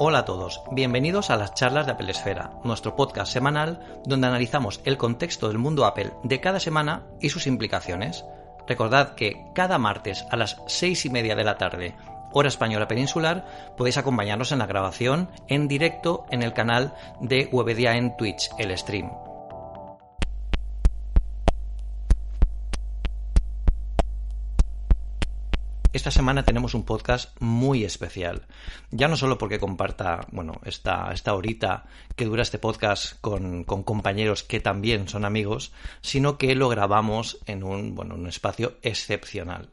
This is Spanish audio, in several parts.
Hola a todos, bienvenidos a las charlas de Apple Esfera, nuestro podcast semanal donde analizamos el contexto del mundo Apple de cada semana y sus implicaciones. Recordad que cada martes a las seis y media de la tarde, hora española peninsular, podéis acompañarnos en la grabación en directo en el canal de Webedia en Twitch, el stream. Esta semana tenemos un podcast muy especial. Ya no solo porque comparta, bueno, esta, esta horita que dura este podcast con, compañeros que también son amigos, sino que lo grabamos en un, bueno, un espacio excepcional.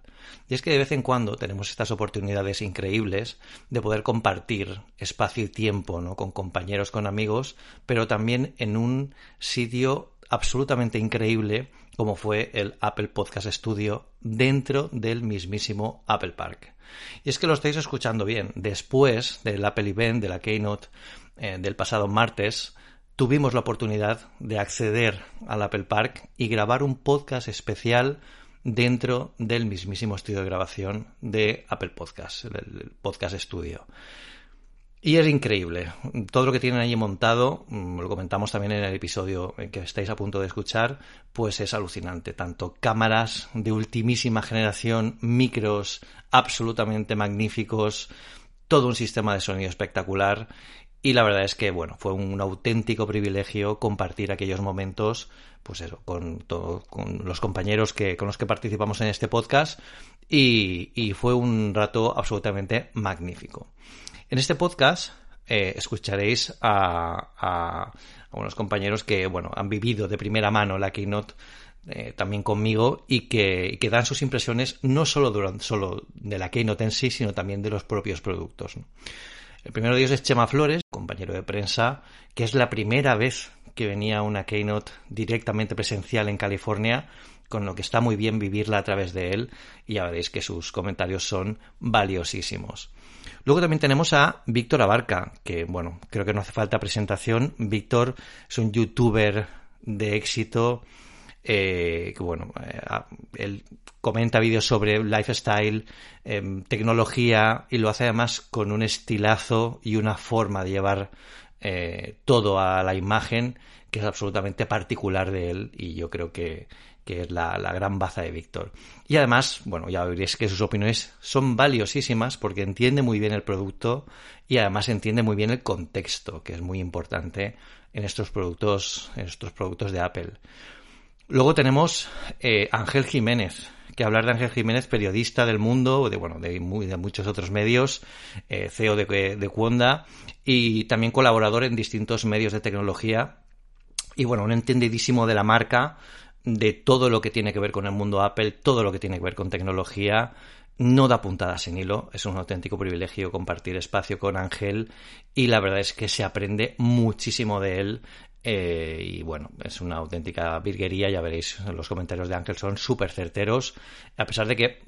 Y es que de vez en cuando tenemos estas oportunidades increíbles de poder compartir espacio y tiempo, ¿no? Con compañeros, con amigos, pero también en un sitio absolutamente increíble como fue el Apple Podcast Studio dentro del mismísimo Apple Park. Y es que lo estáis escuchando bien. Después del Apple Event, de la Keynote eh, del pasado martes, tuvimos la oportunidad de acceder al Apple Park y grabar un podcast especial dentro del mismísimo estudio de grabación de Apple Podcast, el Podcast Studio. Y es increíble. Todo lo que tienen allí montado, mm, lo comentamos también en el episodio que estáis a punto de escuchar, pues es alucinante. Tanto cámaras de ultimísima generación, micros absolutamente magníficos, todo un sistema de sonido espectacular. Y la verdad es que, bueno, fue un auténtico privilegio compartir aquellos momentos, pues eso, con, con los compañeros que, con los que participamos en este podcast. Y, y fue un rato absolutamente magnífico. En este podcast eh, escucharéis a, unos compañeros que bueno, han vivido de primera mano la Keynote eh, también conmigo y que, dan sus impresiones no solo, durante, solo de la Keynote en sí, sino también de los propios productos. El primero de ellos es Chema Flores, compañero de prensa, que es la primera vez que venía una Keynote directamente presencial en California, con lo que está muy bien vivirla a través de él y ya veréis que sus comentarios son valiosísimos. Luego también tenemos a Víctor Abarca, que bueno, creo que no hace falta presentación. Víctor es un youtuber de éxito, eh, que bueno, eh, él comenta vídeos sobre lifestyle, em, tecnología y lo hace además con un estilazo y una forma de llevar eh, todo a la imagen que es absolutamente particular de él y yo creo que, que es la, gran baza de Víctor. Y además, bueno, ya veréis que sus opiniones son valiosísimas porque entiende muy bien el producto y además entiende muy bien el contexto, que es muy importante en estos productos, en estos productos de Apple. Luego tenemos eh, Ángel Jiménez, que hablar de Ángel Jiménez, periodista del mundo, de bueno, de, muchos otros medios, eh, CEO de, de Cuonda y también colaborador en distintos medios de tecnología. Y bueno, un entendidísimo de la marca, de todo lo que tiene que ver con el mundo Apple, todo lo que tiene que ver con tecnología. No da puntadas en hilo, es un auténtico privilegio compartir espacio con Ángel y la verdad es que se aprende muchísimo de él eh, y bueno, es una auténtica virguería, ya veréis, los comentarios de Ángel son súper certeros, a pesar de que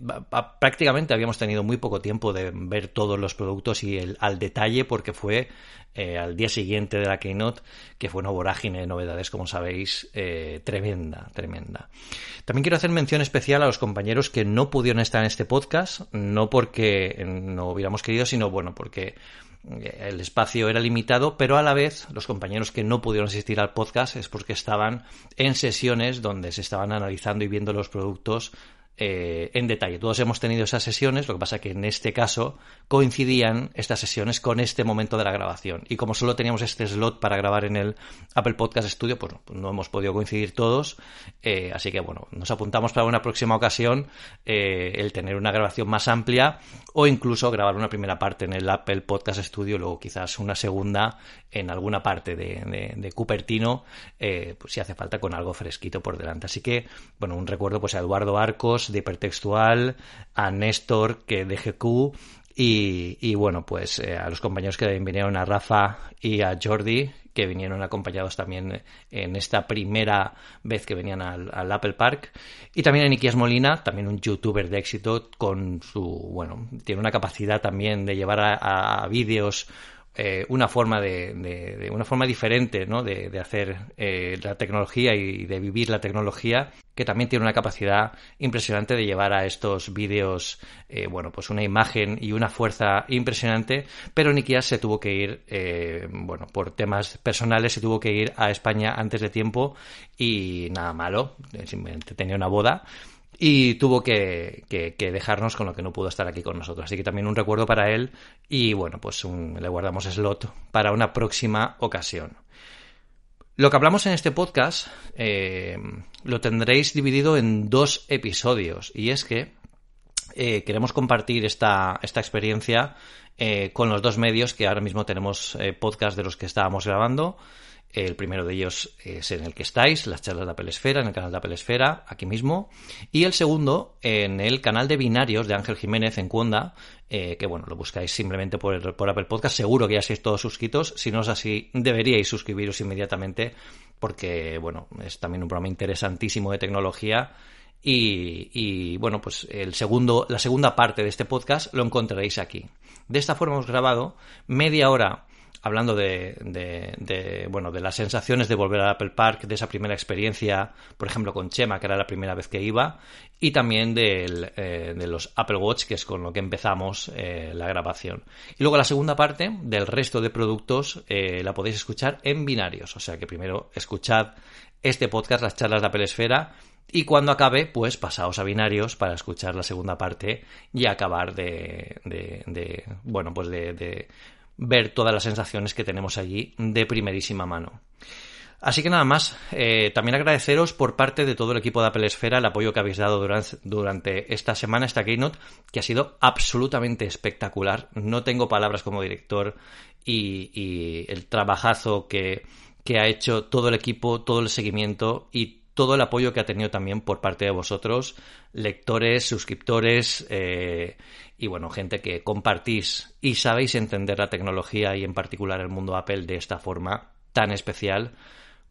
prácticamente habíamos tenido muy poco tiempo de ver todos los productos y el, al detalle, porque fue eh, al día siguiente de la Keynote, que fue una vorágine de novedades, como sabéis, eh, tremenda, tremenda. También quiero hacer mención especial a los compañeros que no pudieron estar en este podcast, no porque no hubiéramos querido, sino bueno, porque el espacio era limitado, pero a la vez los compañeros que no pudieron asistir al podcast es porque estaban en sesiones donde se estaban analizando y viendo los productos eh, en detalle. Todos hemos tenido esas sesiones, lo que pasa que en este caso coincidían estas sesiones con este momento de la grabación. Y como solo teníamos este slot para grabar en el Apple Podcast Studio, pues, no hemos podido coincidir todos. Eh, así que bueno, nos apuntamos para una próxima ocasión eh, el tener una grabación más amplia o incluso grabar una primera parte en el Apple Podcast Studio, luego quizás una segunda en alguna parte de, de, Cupertino, pues si hace falta con algo fresquito por delante. Así que, bueno, un recuerdo pues a Eduardo Arcos, de hipertextual, a Néstor, que de GQ, y, bueno, pues eh, a los compañeros que vinieron, a Rafa y a Jordi, que vinieron acompañados también en esta primera vez que venían al, Apple Park. Y también a Nikias Molina, también un youtuber de éxito con su, bueno, tiene una capacidad también de llevar a, vídeos eh, una forma de, una forma diferente ¿no? de, hacer eh, la tecnología y de vivir la tecnología que también tiene una capacidad impresionante de llevar a estos vídeos, eh, bueno, pues una imagen y una fuerza impresionante, pero Nikias se tuvo que ir, eh, bueno, por temas personales se tuvo que ir a España antes de tiempo y nada malo, simplemente tenía una boda y tuvo que, dejarnos con lo que no pudo estar aquí con nosotros. Así que también un recuerdo para él y bueno, pues le guardamos slot para una próxima ocasión. Lo que hablamos en este podcast eh, lo tendréis dividido en dos episodios y es que eh, queremos compartir esta, esta experiencia eh, con los dos medios que ahora mismo tenemos podcast de los que estábamos grabando. El primero de ellos es en el que estáis, las charlas de Apple Esfera, en el canal de Apple Esfera, aquí mismo. Y el segundo en el canal de binarios de Ángel Jiménez en Cuonda, eh, que bueno, lo buscáis simplemente por, Apple Podcast. Seguro que ya estáis todos suscritos. Si no es así, deberíais suscribiros inmediatamente porque, bueno, es también un programa interesantísimo de tecnología. Y, y, bueno, pues el segundo, la segunda parte de este podcast lo encontraréis aquí. De esta forma hemos grabado media hora hablando de, bueno, de las sensaciones de volver al Apple Park, de esa primera experiencia, por ejemplo, con Chema, que era la primera vez que iba, y también eh, de los Apple Watch, que es con lo que empezamos eh, la grabación. Y luego la segunda parte del resto de productos eh, la podéis escuchar en binarios, o sea que primero escuchad este podcast, las charlas de Apple Esfera, y cuando acabe, pues pasaos a binarios para escuchar la segunda parte y acabar de, de bueno, pues de ver todas las sensaciones que tenemos allí de primerísima mano. Así que nada más, eh, también agradeceros por parte de todo el equipo de Apple Esfera el apoyo que habéis dado durante, esta semana, esta Keynote, que ha sido absolutamente espectacular. No tengo palabras como director y, el trabajazo que, ha hecho todo el equipo, todo el seguimiento y todo el apoyo que ha tenido también por parte de vosotros, lectores, suscriptores eh, y bueno, gente que compartís y sabéis entender la tecnología y en particular el mundo Apple de esta forma tan especial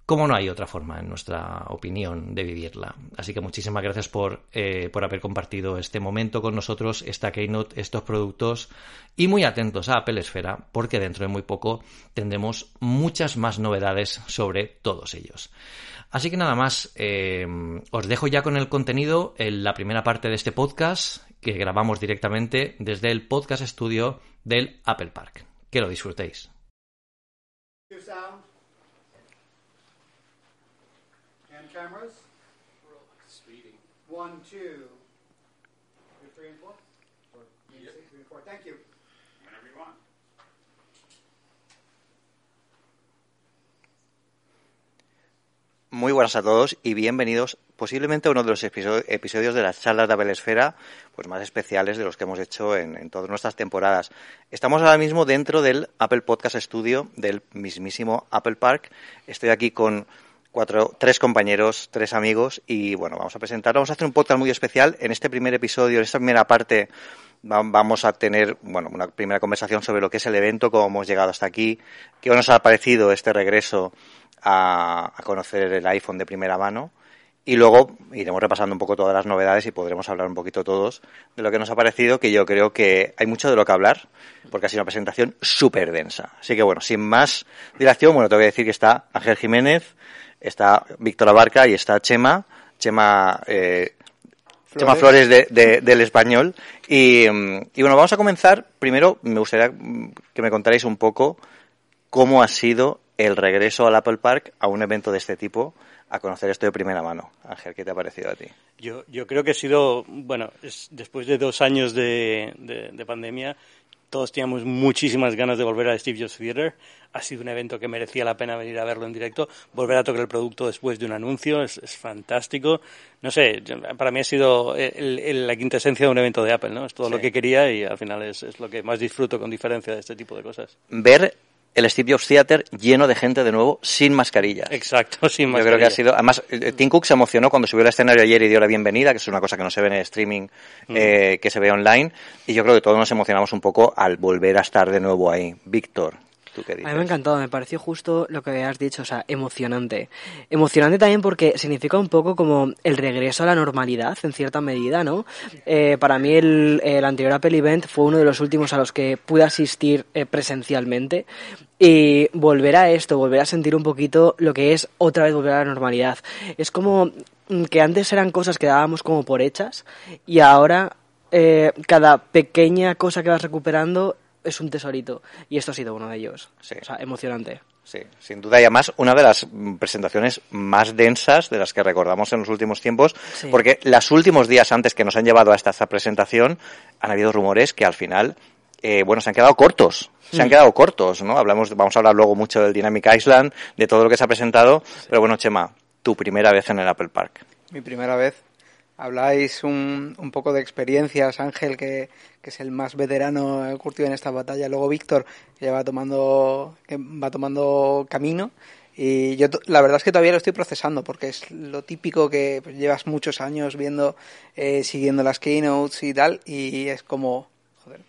como no hay otra forma, en nuestra opinión, de vivirla. Así que muchísimas gracias por, eh, por haber compartido este momento con nosotros, esta Keynote, estos productos, y muy atentos a Apple Esfera, porque dentro de muy poco tendremos muchas más novedades sobre todos ellos. Así que nada más, eh, os dejo ya con el contenido en la primera parte de este podcast que grabamos directamente desde el podcast estudio del Apple Park. Que lo disfrutéis. Muy buenas a todos y bienvenidos posiblemente a uno de los episodios de las charlas de Apple Esfera pues más especiales de los que hemos hecho en, todas nuestras temporadas. Estamos ahora mismo dentro del Apple Podcast Studio del mismísimo Apple Park. Estoy aquí con cuatro, tres compañeros, tres amigos y bueno, vamos a presentar, vamos a hacer un podcast muy especial. En este primer episodio, en esta primera parte, vamos a tener bueno, una primera conversación sobre lo que es el evento, cómo hemos llegado hasta aquí, qué nos ha parecido este regreso a, conocer el iPhone de primera mano. Y luego iremos repasando un poco todas las novedades y podremos hablar un poquito todos de lo que nos ha parecido, que yo creo que hay mucho de lo que hablar, porque ha sido una presentación súper densa. Así que bueno, sin más dilación, bueno, te voy a decir que está Ángel Jiménez, está Víctor Abarca y está Chema, Chema, eh, Flores. Chema Flores de, del español. Y, y bueno, vamos a comenzar. Primero, me gustaría que me contarais un poco cómo ha sido el regreso al Apple Park a un evento de este tipo a conocer esto de primera mano. Ángel, ¿qué te ha parecido a ti? Yo, yo creo que ha sido, bueno, después de dos años de, de, pandemia, todos teníamos muchísimas ganas de volver a Steve Jobs Theater. Ha sido un evento que merecía la pena venir a verlo en directo. Volver a tocar el producto después de un anuncio es, fantástico. No sé, para mí ha sido la quinta esencia de un evento de Apple, ¿no? Es todo lo que quería y al final es, es, lo que más disfruto con diferencia de este tipo de cosas. Ver el Steve Jobs Theater lleno de gente de nuevo sin mascarillas. Exacto, sin mascarilla. Yo creo que ha sido. Además, eh, Tim Cook se emocionó cuando subió al escenario ayer y dio la bienvenida, que es una cosa que no se ve en el streaming, mm. eh, que se ve online. Y yo creo que todos nos emocionamos un poco al volver a estar de nuevo ahí. Víctor. ¿Tú qué dices? A mí me ha encantado, me pareció justo lo que has dicho, o sea, emocionante. Emocionante también porque significa un poco como el regreso a la normalidad, en cierta medida, ¿no? Eh, para mí el, el, anterior Apple Event fue uno de los últimos a los que pude asistir eh, presencialmente y volver a esto, volver a sentir un poquito lo que es otra vez volver a la normalidad. Es como que antes eran cosas que dábamos como por hechas y ahora eh, cada pequeña cosa que vas recuperando es un tesorito. Y esto ha sido uno de ellos. Sí. O sea, emocionante. Sí, sin duda y además una de las presentaciones más densas de las que recordamos en los últimos tiempos, Sí. porque los últimos días antes que nos han llevado a esta, presentación han habido rumores que al final, eh, bueno, se han quedado cortos. Se han quedado cortos, ¿no? Hablamos, vamos a hablar luego mucho del Dynamic Island, de todo lo que se ha presentado, pero bueno, Chema, tu primera vez en el Apple Park. Mi primera vez. Habláis un, un poco de experiencias, Ángel, que, es el más veterano curtido en esta batalla. Luego Víctor, que ya va tomando, que va tomando camino. Y yo la verdad es que todavía lo estoy procesando, porque es lo típico que llevas muchos años viendo, eh, siguiendo las keynotes y tal, y es como, joder,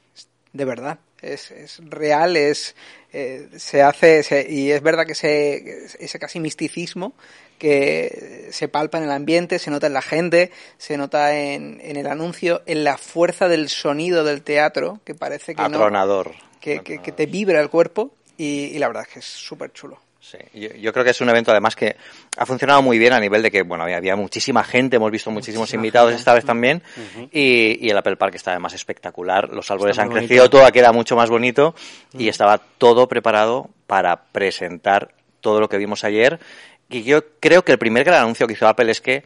de verdad, es, es real, es eh, se hace, se- y es verdad que ese, ese casi misticismo que se palpa en el ambiente, se nota en la gente, se nota en, en el anuncio, en la fuerza del sonido del teatro, que parece que no, Atronador. que, que, que te vibra el cuerpo, y, y la verdad es que es súper chulo. Sí, yo, yo creo que es un evento además que ha funcionado muy bien a nivel de que, bueno, había, había muchísima gente, hemos visto muchísimos Muchísima invitados gente. esta vez también, y, y el Apple Park está además espectacular, los árboles han crecido, todo ha quedado mucho más bonito, y estaba todo preparado para presentar todo lo que vimos ayer, y yo creo que el primer gran anuncio que hizo Apple es que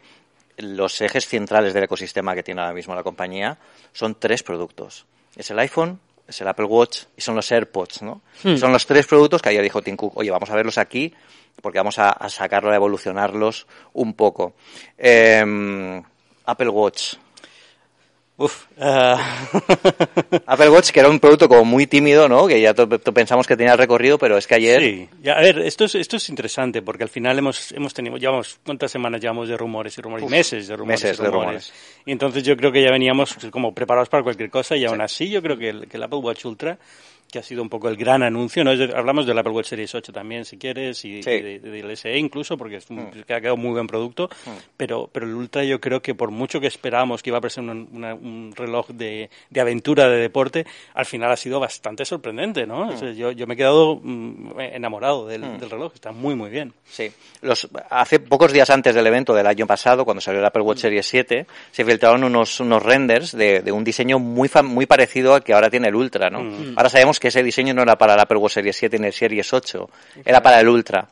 los ejes centrales del ecosistema que tiene ahora mismo la compañía son tres productos. Es el iPhone, es el Apple Watch y son los AirPods, ¿no? Hmm. Son los tres productos que ayer dijo Tim Cook, oye, vamos a verlos aquí porque vamos a, a sacarlo, a evolucionarlos un poco. Eh, Apple Watch. Uf. ah, Apple Watch, que era un producto como muy tímido, ¿no? Que ya pensamos que tenía el recorrido, pero es que ayer... Sí, Ya, a ver, esto es, esto es interesante porque al final hemos, hemos tenido, llevamos, ¿cuántas semanas llevamos de rumores y rumores? Uf, meses de rumores meses y de rumores. rumores. Y entonces yo creo que ya veníamos pues, como preparados para cualquier cosa y aún Sí. así yo creo que el, que el Apple Watch Ultra, que ha sido un poco el gran anuncio, ¿no? De- hablamos del Apple Watch Series 8 también, si quieres, y, Sí. y de- del SE incluso, porque es un- Mm. que ha quedado muy buen producto, pero, pero el Ultra yo creo que por mucho que esperábamos que iba a ser un, una- un reloj de, de aventura, de deporte, al final ha sido bastante sorprendente, ¿no? O sea, yo, yo me he quedado mm, enamorado del, Mm. del reloj, está muy, muy bien. Sí. Los, hace pocos días antes del evento del año pasado, cuando salió el Apple Watch Series 7, se filtraron unos, unos renders de, de un diseño muy, muy parecido al que ahora tiene el Ultra, ¿no? Mm. Ahora sabemos que ese diseño no era para el Apple Series 7 ni el Series 8, era para el Ultra.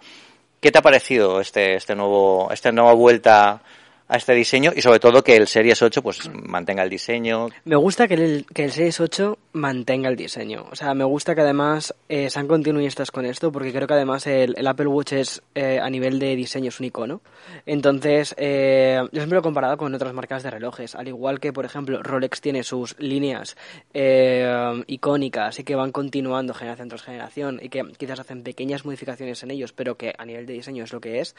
¿Qué te ha parecido este, este nuevo, esta nueva vuelta a este diseño y sobre todo que el Series 8 pues mantenga el diseño? Me gusta que el, que el Series 8 mantenga el diseño. O sea, me gusta que además eh, sean continuistas con esto, porque creo que además el, el Apple Watch es, eh, a nivel de diseño es un icono. Entonces, eh, yo siempre lo he comparado con otras marcas de relojes. Al igual que, por ejemplo, Rolex tiene sus líneas eh, icónicas y que van continuando generación tras generación y que quizás hacen pequeñas modificaciones en ellos, pero que a nivel de diseño es lo que es.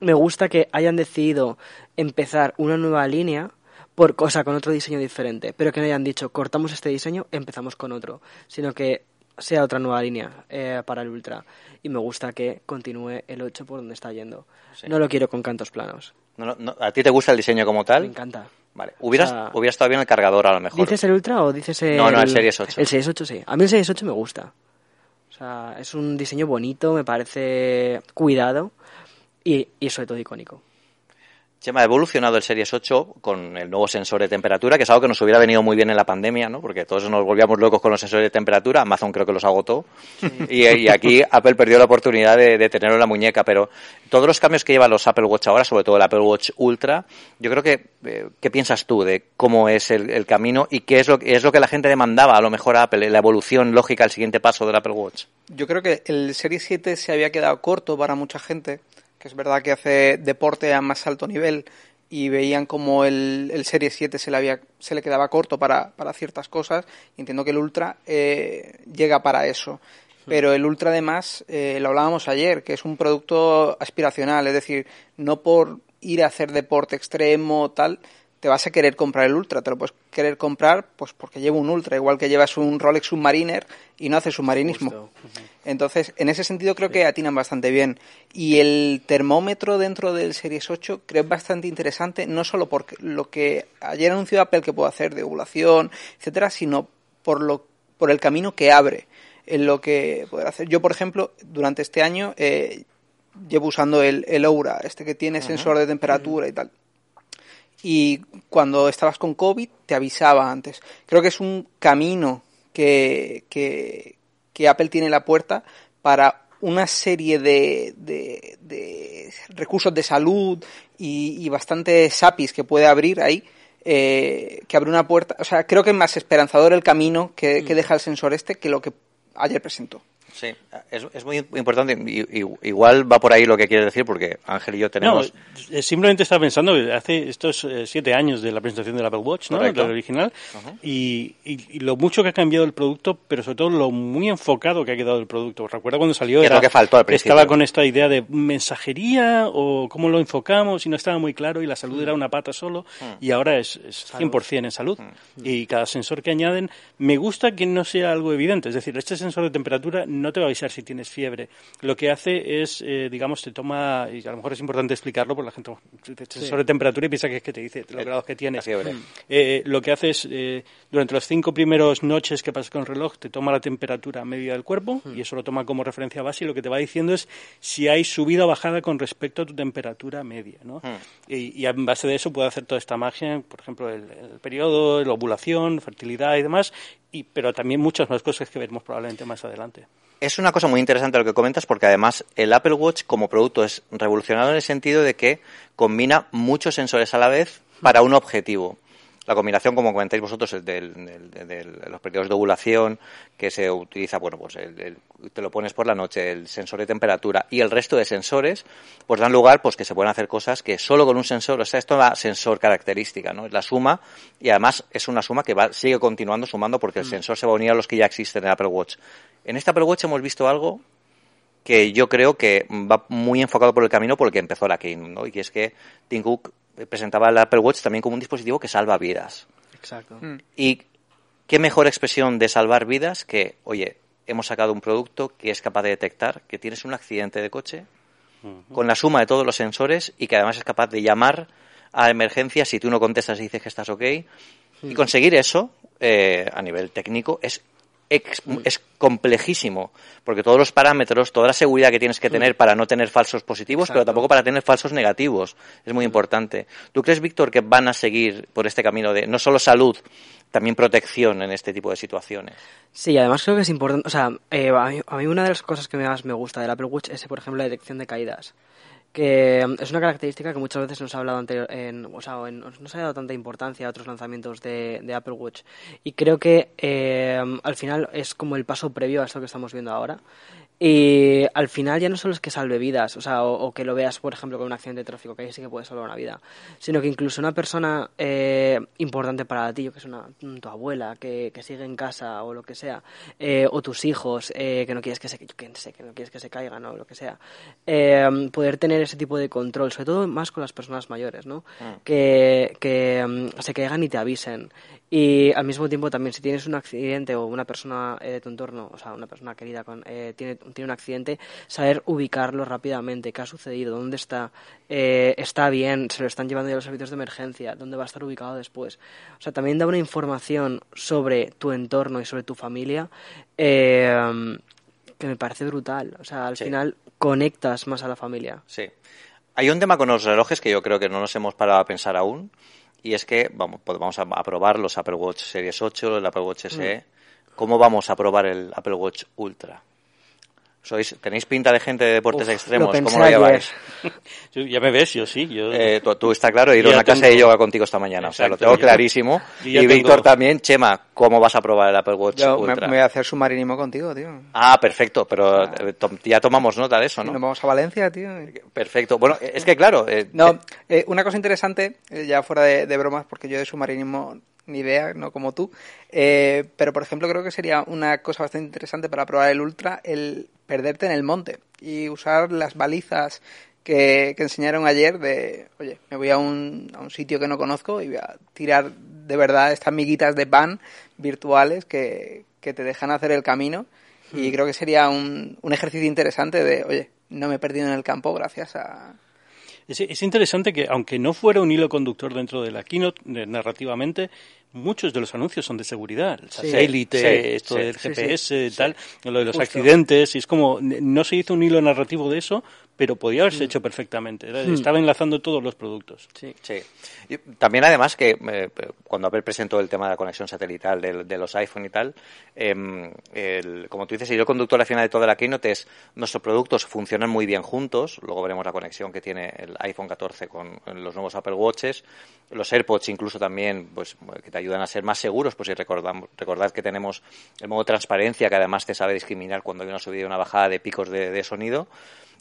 Me gusta que hayan decidido empezar una nueva línea por cosa con otro diseño diferente, pero que no hayan dicho cortamos este diseño, empezamos con otro, sino que sea otra nueva línea eh, para el Ultra. Y me gusta que continúe el 8 por donde está yendo. Sí. No lo quiero con cantos planos. No, no, no, ¿A ti te gusta el diseño como Me tal? encanta. Vale. ¿Hubieras, O sea- hubiera estado bien el cargador a lo mejor. ¿Dices el Ultra o dices el... No, no, el Series 8. El Series 8 sí. A mí el Series 8 me gusta. O sea, es un diseño bonito, me parece cuidado y, y sobre todo icónico. Chema, ha evolucionado el Series 8 con el nuevo sensor de temperatura, que es algo que nos hubiera venido muy bien en la pandemia, ¿no? Porque todos nos volvíamos locos con los sensores de temperatura. Amazon creo que los agotó. Y, y aquí Apple perdió la oportunidad de, de tenerlo en la muñeca. Pero todos los cambios que llevan los Apple Watch ahora, sobre todo el Apple Watch Ultra, yo creo que, eh, ¿qué piensas tú de cómo es el, el camino y qué es lo, es lo que la gente demandaba a lo mejor a Apple, la evolución lógica, el siguiente paso del Apple Watch? Yo creo que el Series 7 se había quedado corto para mucha gente, que es verdad que hace deporte a más alto nivel y veían como el, el Series 7 se le, había, se le quedaba corto para, para ciertas cosas. Y entiendo que el Ultra eh, llega para eso. Pero el Ultra además, eh, lo hablábamos ayer, que es un producto aspiracional, es decir, no por ir a hacer deporte extremo, tal, te vas a querer comprar el Ultra, te lo puedes querer comprar pues porque lleva un Ultra, igual que llevas un Rolex Submariner y no hace submarinismo. Entonces, en ese sentido creo que atinan bastante bien. Y el termómetro dentro del Series 8 creo es bastante interesante, no solo por lo que ayer anunció Apple que puede hacer de ovulación, etcétera, sino por lo por el camino que abre en lo que poder hacer. Yo, por ejemplo, durante este año eh, llevo usando el, el Aura, este que tiene sensor de temperatura y tal y cuando estabas con COVID te avisaba antes. Creo que es un camino que, que, Apple tiene en la puerta para una serie de, de, recursos de salud y, y bastantes APIs que puede abrir ahí, eh, que abre una puerta. O sea, creo que es más esperanzador el camino que, que mm. deja el sensor este que lo que ayer presentó. Sí, es, es muy importante. igual va por ahí lo que quieres decir, porque Ángel y yo tenemos. No, simplemente estaba pensando que hace estos eh, siete años de la presentación del Apple Watch, ¿no? El original, y, y, lo mucho que ha cambiado el producto, pero sobre todo lo muy enfocado que ha quedado el producto. Recuerda cuando salió. Era, que faltó al principio. Estaba con esta idea de mensajería o cómo lo enfocamos, y no estaba muy claro, y la salud era una pata solo, mm. y ahora es, es 100% en salud. Mm. Y cada sensor que añaden, me gusta que no sea algo evidente. Es decir, este sensor de temperatura no te va a avisar si tienes fiebre. Lo que hace es, eh, digamos, te toma, y a lo mejor es importante explicarlo porque la gente te sobre temperatura y piensa que es que te dice los grados que tienes. Eh, lo que hace es, eh, durante las cinco primeros noches que pasas con el reloj, te toma la temperatura media del cuerpo y eso lo toma como referencia base y lo que te va diciendo es si hay subida o bajada con respecto a tu temperatura media. ¿no? Y, y, en base de eso puede hacer toda esta magia, por ejemplo, el, el periodo, la ovulación, fertilidad y demás, y, pero también muchas más cosas que veremos probablemente más adelante. Es una cosa muy interesante lo que comentas porque además el Apple Watch como producto es revolucionario en el sentido de que combina muchos sensores a la vez para un objetivo la combinación, como comentáis vosotros, de los periodos de ovulación, que se utiliza, bueno, pues te lo pones por la noche, el sensor de temperatura y el resto de sensores, pues dan lugar pues que se pueden hacer cosas que solo con un sensor, o sea, esto da sensor característica, ¿no? Es la suma y además es una suma que va, sigue continuando sumando porque el mm. sensor se va a unir a los que ya existen en Apple Watch. En este Apple Watch hemos visto algo que yo creo que va muy enfocado por el camino por el que empezó la Keynote, ¿no? Y es que Tim Cook presentaba el Apple Watch también como un dispositivo que salva vidas. Exacto. Mm. Y qué mejor expresión de salvar vidas que, oye, hemos sacado un producto que es capaz de detectar que tienes un accidente de coche con la suma de todos los sensores y que además es capaz de llamar a emergencia si tú no contestas y dices que estás ok. Y conseguir eso eh, a nivel técnico es es complejísimo, porque todos los parámetros, toda la seguridad que tienes que tener para no tener falsos positivos, pero tampoco para tener falsos negativos, es muy importante. ¿Tú crees, Víctor, que van a seguir por este camino de no solo salud, también protección en este tipo de situaciones? Sí, además creo que es importante, o sea, eh, a, mí, una de las cosas que más me gusta del Apple Watch es, por ejemplo, la detección de caídas que es una característica que muchas veces nos ha hablado anterior, en, o sea, no se ha dado tanta importancia a otros lanzamientos de, de Apple Watch. Y creo que eh, al final es como el paso previo a esto que estamos viendo ahora y al final ya no solo es que salve vidas, o sea, o, que lo veas, por ejemplo, con un accidente de tráfico, que ahí sí que puede salvar una vida, sino que incluso una persona eh, importante para ti, que es una, tu abuela, que, que, sigue en casa o lo que sea, eh, o tus hijos, eh, que no quieres que se, que, que no quieres que se caigan o lo que sea, poder tener ese tipo de control, sobre todo más con las personas mayores, ¿no? Ah. Que, que mm, se caigan y te avisen. Y al mismo tiempo también si tienes un accidente o una persona de tu entorno, o sea, una persona querida con, tiene tiene un accidente, saber ubicarlo rápidamente, qué ha sucedido, dónde está, eh, está bien, se lo están llevando ya los servicios de emergencia, dónde va a estar ubicado después. O sea, también da una información sobre tu entorno y sobre tu familia eh, que me parece brutal. O sea, al final conectas más a la familia. Sí. Hay un tema con los relojes que yo creo que no nos hemos parado a pensar aún. Y es que vamos, pues vamos a, probar los Apple Watch Series 8, el Apple Watch SE. Mm. ¿Cómo vamos a probar el Apple Watch Ultra? Sois, tenéis pinta de gente de deportes extremos, ¿cómo lo lleváis? ya me ves, yo sí. Yo... Eh, tú, está claro, he ido a una clase de yoga contigo esta mañana, o sea, lo tengo clarísimo. Y Víctor también, Chema, ¿cómo vas a probar el Apple Watch Ultra? Me, voy a hacer submarinismo contigo, tío. Ah, perfecto, pero eh, ya tomamos nota de eso, ¿no? Nos vamos a Valencia, tío. Perfecto. Bueno, es que claro... Eh, no, una cosa interesante, ya fuera de, de bromas, porque yo de submarinismo ni idea, no como tú. Eh, pero, por ejemplo, creo que sería una cosa bastante interesante para probar el Ultra el perderte en el monte y usar las balizas que, que enseñaron ayer de, oye, me voy a un, a un sitio que no conozco y voy a tirar de verdad estas miguitas de pan virtuales que, que te dejan hacer el camino. Y creo que sería un, un ejercicio interesante de, oye, no me he perdido en el campo gracias a, Es, es interesante que, aunque no fuera un hilo conductor dentro de la keynote, narrativamente, muchos de los anuncios son de seguridad. El satélite, Sí, esto sí, del sí, GPS, tal, lo de los Justo. accidentes, y es como, no se hizo un hilo narrativo de eso, pero podía haberse hecho perfectamente. Era- Estaba enlazando todos los productos. Sí. Sí. Y también además que eh, cuando Apple presentó el tema de la conexión satelital de, de los iPhone y tal, em, el- como tú dices, el conductor al final de toda la keynote es nuestros productos funcionan muy bien juntos, luego veremos la conexión que tiene el iPhone 14 con los nuevos Apple Watches, los AirPods incluso también, pues que te ayudan a ser más seguros, pues si recordamos, recordad que tenemos el modo transparencia que además te sabe discriminar cuando hay una subida y una bajada de picos de, de sonido.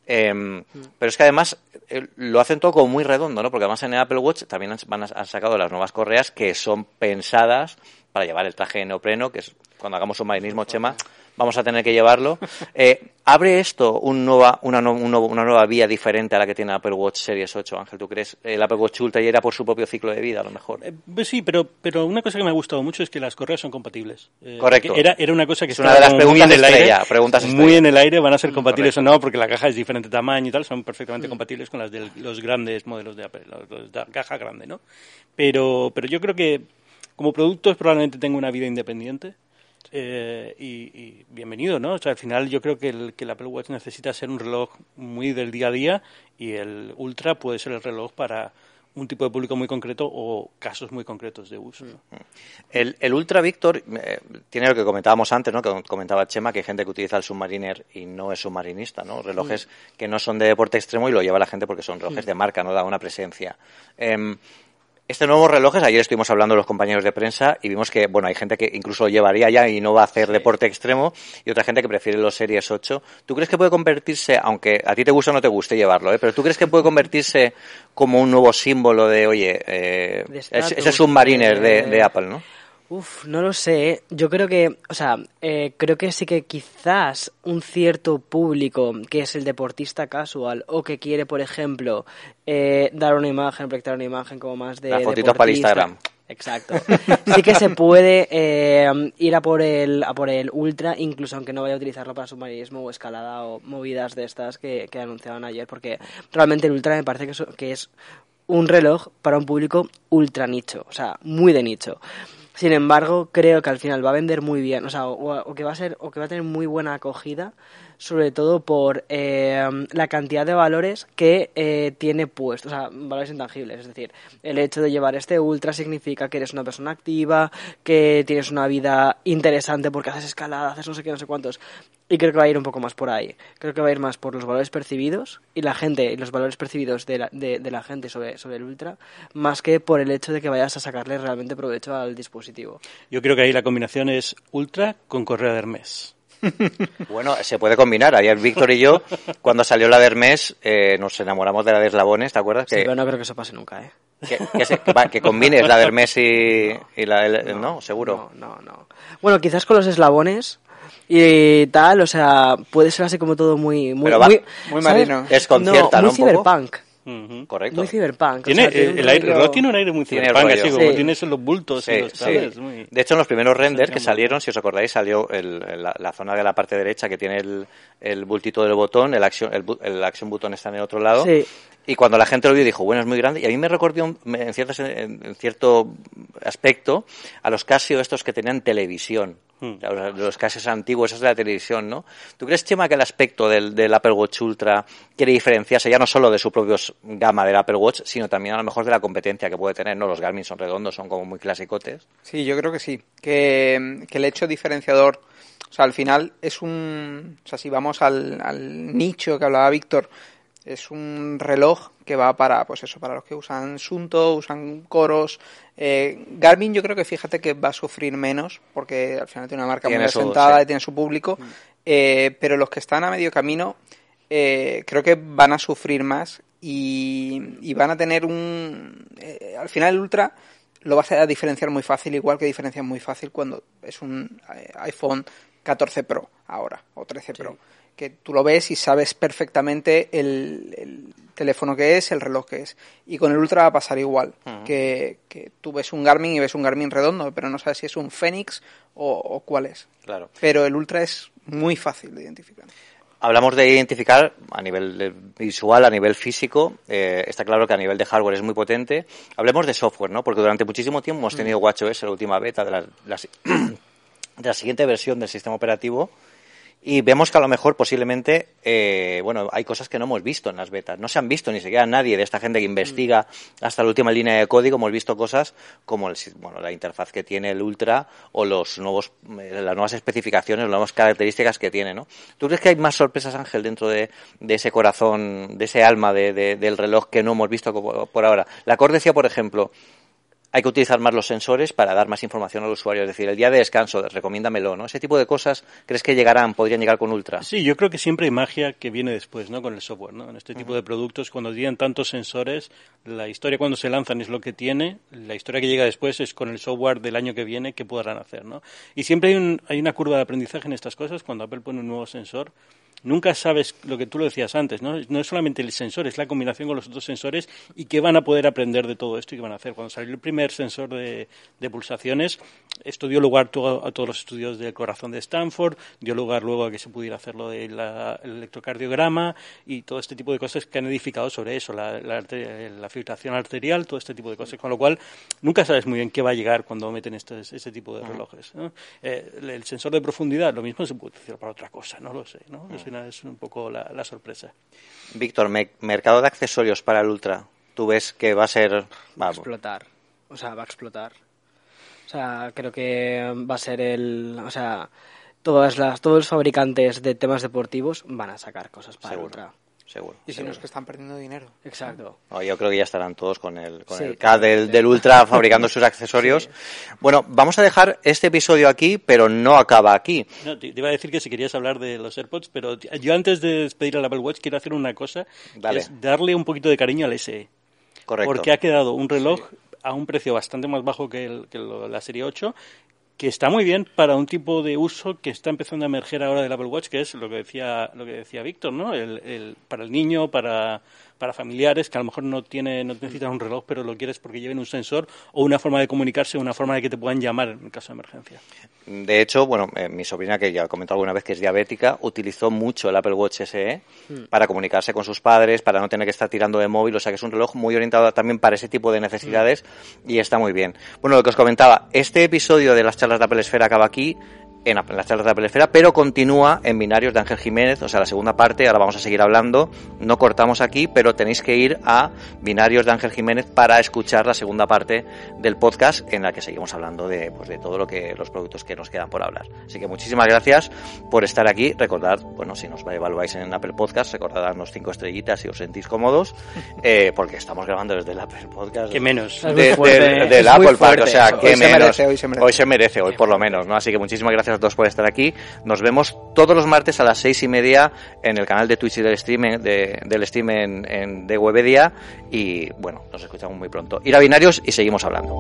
Em, Pero es que además eh, lo hacen todo como muy redondo, ¿no? Porque además en el Apple Watch también han, van a- han sacado las nuevas correas que son pensadas para llevar el traje de neopreno, que es cuando hagamos submarinismo, Chema, vamos a tener que llevarlo. Eh, ¿Abre esto un nueva, una, no- un nuevo- una nueva vía diferente a la que tiene Apple Watch Series 8, Ángel? ¿Tú crees? El Apple Watch Ultra ya era por su propio ciclo de vida, a lo mejor. Eh, pues sí, pero, pero una cosa que me ha gustado mucho es que las correas son compatibles. Eh, Correcto. Era, era una cosa que Es una de las muy en preguntas el aire. estrella, preguntas muy en el aire, van a ser compatibles correcto. o no, porque la caja es diferente tamaño y tal, son perfectamente compatibles con las de los grandes modelos de Apple, los de caja grande, ¿no? Pero, pero yo creo que como productos probablemente tenga una vida independiente. Eh, y, y bienvenido, ¿no? O sea, al final yo creo que el, que el Apple Watch necesita ser un reloj muy del día a día y el Ultra puede ser el reloj para un tipo de público muy concreto o casos muy concretos de uso. ¿no? El, el Ultra Victor eh, tiene lo que comentábamos antes, ¿no? Que comentaba Chema, que hay gente que utiliza el Submariner y no es submarinista, ¿no? Relojes que no son de deporte extremo y lo lleva la gente porque son relojes de marca, no da una presencia. Em, este nuevo relojes, ayer estuvimos hablando los compañeros de prensa y vimos que, bueno, hay gente que incluso lo llevaría ya y no va a hacer deporte extremo y otra gente que prefiere los Series 8. ¿Tú crees que puede convertirse, aunque a ti te guste o no te guste llevarlo, ¿eh? pero tú crees que puede convertirse como un nuevo símbolo de, oye, eh, ese, Submariner de, de- de Apple, ¿no? Uf, no lo sé. ¿eh? Yo creo que, o sea, eh, creo que sí que quizás un cierto público que es el deportista casual o que quiere, por ejemplo, eh, dar una imagen, proyectar una imagen como más de Las fotitos para. Instagram. Exacto. Sí que se puede eh, ir a por el a por el ultra, incluso aunque no vaya a utilizarlo para submarinismo o escalada o movidas de estas que, que anunciaban ayer, porque realmente el ultra me parece que es un reloj para un público ultra nicho, o sea, muy de nicho. Sin embargo, creo que al final va a vender muy bien, o sea, o, o que va a ser, o que va a tener muy buena acogida, sobre todo por eh, la cantidad de valores que eh, tiene puesto, o sea, valores intangibles. Es decir, el hecho de llevar este ultra significa que eres una persona activa, que tienes una vida interesante porque haces escalada, haces no sé qué, no sé cuántos. Y creo que va a ir un poco más por ahí. Creo que va a ir más por los valores percibidos y la gente, y los valores percibidos de la, de, de la gente sobre, sobre el ultra, más que por el hecho de que vayas a sacarle realmente provecho al dispositivo. Yo creo que ahí la combinación es Ultra con correa de Hermes. Bueno, se puede combinar. Ayer Víctor y yo, cuando salió la de Hermes, eh, nos enamoramos de la de eslabones, ¿te acuerdas? Sí, Que, pero no creo que eso pase nunca, ¿eh? que, que se- que va- que combines la de Hermes y, y la de... No, seguro. No, no, no. Bueno, quizás con los eslabones y tal, o sea, puede ser así como todo muy... muy Pero va- muy, muy marino. Desconcierta, ¿no? Muy Un poco. cyberpunk. Correcto. Muy cyberpunk. o Tiene, sea, tiene el, aire, rollo- tiene un aire muy Tiene cyberpunk, así como Sí. tienes en los bultos Sí, y los sí. tablets, muy- De hecho, en los primeros renders que salieron, si os acordáis, salió el- la, la zona de la parte derecha que tiene el, el bultito del botón, el action, el, bu- el action button está en el otro lado. Sí. Y cuando la gente lo vio dijo, bueno, es muy grande. Y a mí me recordó en, ciertas- en- en cierto aspecto a los Casio estos que tenían televisión. Hmm. Los Casios antiguos, esos de la televisión, ¿no? ¿Tú crees, Chema, que el aspecto del, del Apple Watch Ultra quiere diferenciarse ya no solo de su propia gama del Apple Watch, sino también a lo mejor de la competencia que puede tener, ¿no? Los Garmin son redondos, son como muy clasicotes. Sí, yo creo que sí. Que, que el hecho diferenciador, o sea, al final es un. O sea, si vamos al, al nicho que hablaba Víctor, es un reloj que va para, pues eso, para los que usan Sunto, usan Coros. Eh, Garmin, yo creo que fíjate que va a sufrir menos, porque al final tiene una marca Tiene muy asentada sí. y tiene su público. Eh, pero los que están a medio camino, eh, creo que van a sufrir más y, y van a tener un... eh, al final el Ultra lo vas a diferenciar muy fácil, igual que diferencias muy fácil cuando es un eh, iPhone 14 Pro ahora, o 13 Pro. que tú lo ves y sabes perfectamente el, el teléfono que es, el reloj que es. Y con el Ultra va a pasar igual, que, que tú ves un Garmin y ves un Garmin redondo, pero no sabes si es un Fenix o, o cuál es. Claro. Pero el Ultra es muy fácil de identificar. Hablamos de identificar a nivel visual, a nivel físico. eh, está claro que a nivel de hardware es muy potente. Hablemos de software, ¿no? Porque durante muchísimo tiempo hemos tenido WatchOS, la última beta de la, de la siguiente versión del sistema operativo. Y vemos que a lo mejor posiblemente, eh, bueno, hay cosas que no hemos visto en las betas. No se han visto ni siquiera nadie de esta gente que investiga hasta la última línea de código. Hemos visto cosas como el, bueno, la interfaz que tiene el Ultra o los nuevos, eh, las nuevas especificaciones, las nuevas características que tiene, ¿no? ¿Tú crees que hay más sorpresas, Ángel, dentro de, de ese corazón, de ese alma de- de- del reloj que no hemos visto por ahora? La Cor decía, por ejemplo, hay que utilizar más los sensores para dar más información al usuario. Es decir, el día de descanso, recomiéndamelo, ¿no? Ese tipo de cosas, ¿crees que llegarán, podrían llegar con Ultra? Sí, yo creo que siempre hay magia que viene después, ¿no? Con el software, ¿no? En este tipo de productos, cuando tienen tantos sensores, la historia cuando se lanzan es lo que tiene, la historia que llega después es con el software del año que viene que podrán hacer, ¿no? Y siempre hay, un, hay una curva de aprendizaje en estas cosas. Cuando Apple pone un nuevo sensor, nunca sabes lo que tú lo decías antes, ¿no? No es solamente el sensor, es la combinación con los otros sensores y qué van a poder aprender de todo esto y qué van a hacer. Cuando salió el primer sensor de, de pulsaciones, esto dio lugar a todos los estudios del corazón de Stanford, dio lugar luego a que se pudiera hacer lo del electrocardiograma y todo este tipo de cosas que han edificado sobre eso, la, la, filtración arterial, todo este tipo de cosas, con lo cual nunca sabes muy bien qué va a llegar cuando meten este, tipo de relojes. ¿no? Eh, el, sensor de profundidad, lo mismo se puede utilizar para otra cosa, no lo sé, ¿no? Eso es un poco la, la sorpresa. Víctor, me- mercado de accesorios para el Ultra. ¿Tú ves que va a ser... Va a explotar. O sea, va a explotar. O sea, creo que va a ser el. O sea, todas las, todos los fabricantes de temas deportivos van a sacar cosas para el. Ultra. Seguro. Y si seguro. no es que están perdiendo dinero. Exacto. No, yo creo que ya estarán todos con el, con Sí, el K del, del Ultra fabricando sus accesorios. Bueno, vamos a dejar este episodio aquí, pero no acaba aquí. No, te, te iba a decir que si querías hablar de los AirPods, pero yo antes de despedir al Apple Watch quiero hacer una cosa, que Dale. es darle un poquito de cariño al SE. Correcto. Porque ha quedado un reloj a un precio bastante más bajo que, el- que lo- la serie 8, que está muy bien para un tipo de uso que está empezando a emerger ahora del Apple Watch, que es lo que decía lo que decía Víctor, ¿no? El, para el niño, para, para familiares que a lo mejor no tiene no necesitan un reloj, pero lo quieres porque lleven un sensor o una forma de comunicarse, una forma de que te puedan llamar en caso de emergencia. De hecho, bueno, eh, mi sobrina, que ya he comentado alguna vez que es diabética, utilizó mucho el Apple Watch SE para comunicarse con sus padres, para no tener que estar tirando de móvil. O sea que es un reloj muy orientado también para ese tipo de necesidades y está muy bien. Bueno, lo que os comentaba, este episodio de las charlas de Apple Esfera acaba aquí. En la- en las charlas de Apple Esfera, pero continúa en Binarios de Ángel Jiménez, o sea, la segunda parte, ahora vamos a seguir hablando, no cortamos aquí, pero tenéis que ir a Binarios de Ángel Jiménez para escuchar la segunda parte del podcast en la que seguimos hablando de, pues, de todo lo que, los productos que nos quedan por hablar. Así que muchísimas gracias por estar aquí, recordad, bueno, si nos evaluáis en Apple Podcast, recordad darnos cinco estrellitas si os sentís cómodos, eh, porque estamos grabando desde el Apple Podcast. Que menos. De- del- Apple Park, fuerte o sea, que Hoy se menos. merece, hoy se merece. Hoy se merece, hoy por lo menos, ¿no? Así que muchísimas gracias a todos por estar aquí. Nos vemos todos los martes a las seis y media en el canal de Twitch y del stream, en- de, del stream en, de Webedia. Y bueno, nos escuchamos muy pronto. Ir a binarios y seguimos hablando.